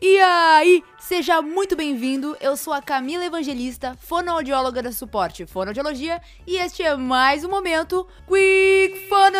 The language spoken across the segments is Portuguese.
E aí, seja muito bem-vindo. Eu sou a Camila Evangelista, fonoaudióloga da Suporte Fonoaudiologia, e este é mais um momento Quick Fono!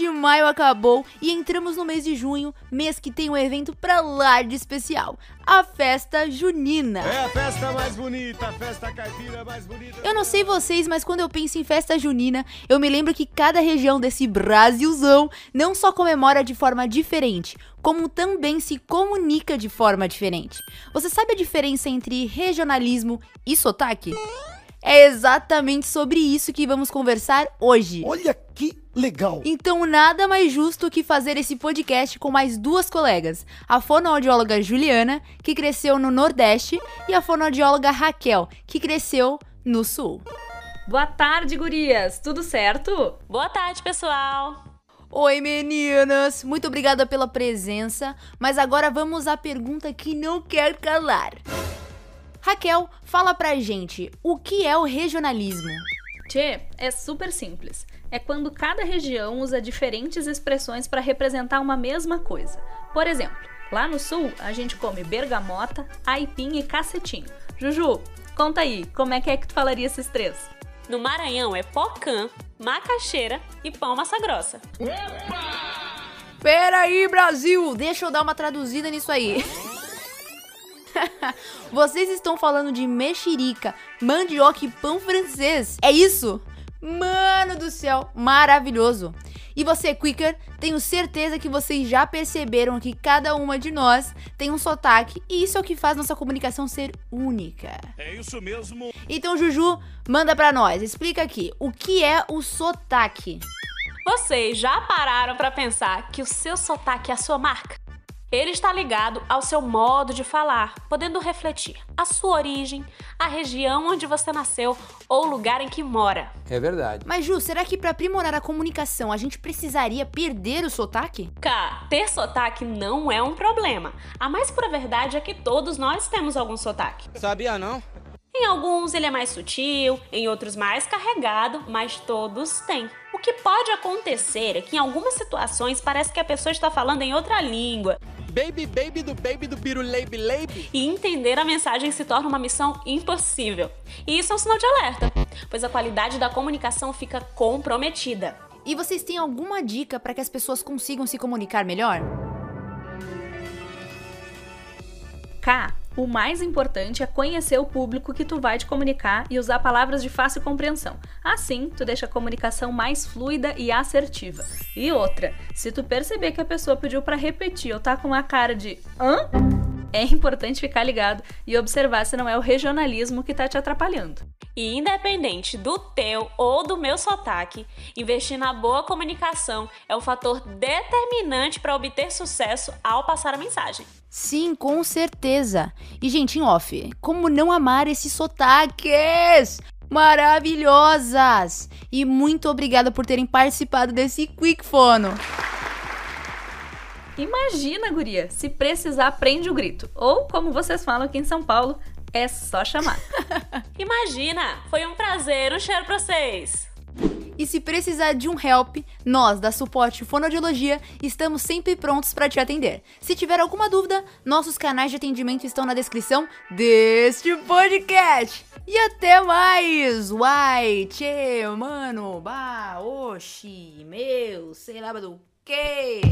De maio acabou e entramos no mês de junho, mês que tem um evento pra lá de especial, a festa junina. É a festa mais bonita, a festa caipira mais bonita. Eu não sei vocês, mas quando eu penso em festa junina, eu me lembro que cada região desse Brasilzão não só comemora de forma diferente, como também se comunica de forma diferente. Você sabe a diferença entre regionalismo e sotaque? É exatamente sobre isso que vamos conversar hoje. Olha que legal. Então, nada mais justo que fazer esse podcast com mais duas colegas: a fonoaudióloga Juliana, que cresceu no Nordeste, e a fonoaudióloga Raquel, que cresceu no Sul. Boa tarde, gurias. Tudo certo? Boa tarde, pessoal. Oi, meninas! Muito obrigada pela presença, mas agora vamos à pergunta que não quer calar. Raquel, fala pra gente, o que é o regionalismo? Tchê, é super simples. É quando cada região usa diferentes expressões para representar uma mesma coisa. Por exemplo, lá no sul a gente come bergamota, aipim e cacetinho. Juju, conta aí, como é que é que tu falaria esses três? No Maranhão é pocã, macaxeira e pão massa grossa. Pera aí, Brasil! Deixa eu dar uma traduzida nisso aí. Vocês estão falando de mexerica, mandioca e pão francês. É isso? Mano do céu, maravilhoso. E você, Quicker, tenho certeza que vocês já perceberam que cada uma de nós tem um sotaque e isso é o que faz nossa comunicação ser única. É isso mesmo. Então, Juju, manda pra nós, explica aqui, o que é o sotaque? Vocês já pararam para pensar que o seu sotaque é a sua marca? Ele está ligado ao seu modo de falar, podendo refletir a sua origem, a região onde você nasceu ou o lugar em que mora. É verdade. Mas Ju, será que para aprimorar a comunicação a gente precisaria perder o sotaque? Cá, ter sotaque não é um problema. A mais pura verdade é que todos nós temos algum sotaque. Sabia não? Em alguns ele é mais sutil, em outros mais carregado, mas todos têm. O que pode acontecer é que em algumas situações parece que a pessoa está falando em outra língua Baby, baby do baby do biru leibe leibe. e entender a mensagem se torna uma missão impossível. E isso é um sinal de alerta, pois a qualidade da comunicação fica comprometida. E vocês têm alguma dica para que as pessoas consigam se comunicar melhor? K. O mais importante é conhecer o público que tu vai te comunicar e usar palavras de fácil compreensão. Assim, tu deixa a comunicação mais fluida e assertiva. E outra, se tu perceber que a pessoa pediu para repetir ou tá com uma cara de hã? É importante ficar ligado e observar se não é o regionalismo que tá te atrapalhando. E independente do teu ou do meu sotaque, investir na boa comunicação é um fator determinante para obter sucesso ao passar a mensagem. Sim, com certeza. E, gente, em off, como não amar esses sotaques? Maravilhosas! E muito obrigada por terem participado desse Quick Fono. Imagina, guria, se precisar, prende o grito. Ou, como vocês falam aqui em São Paulo, é só chamar. Imagina! Foi um prazer, um cheiro pra vocês! E se precisar de um help, nós da Suporte Fonoaudiologia estamos sempre prontos para te atender. Se tiver alguma dúvida, nossos canais de atendimento estão na descrição deste podcast. E até mais! Uai, tchê, mano, bah, oxi, meu, sei lá do que.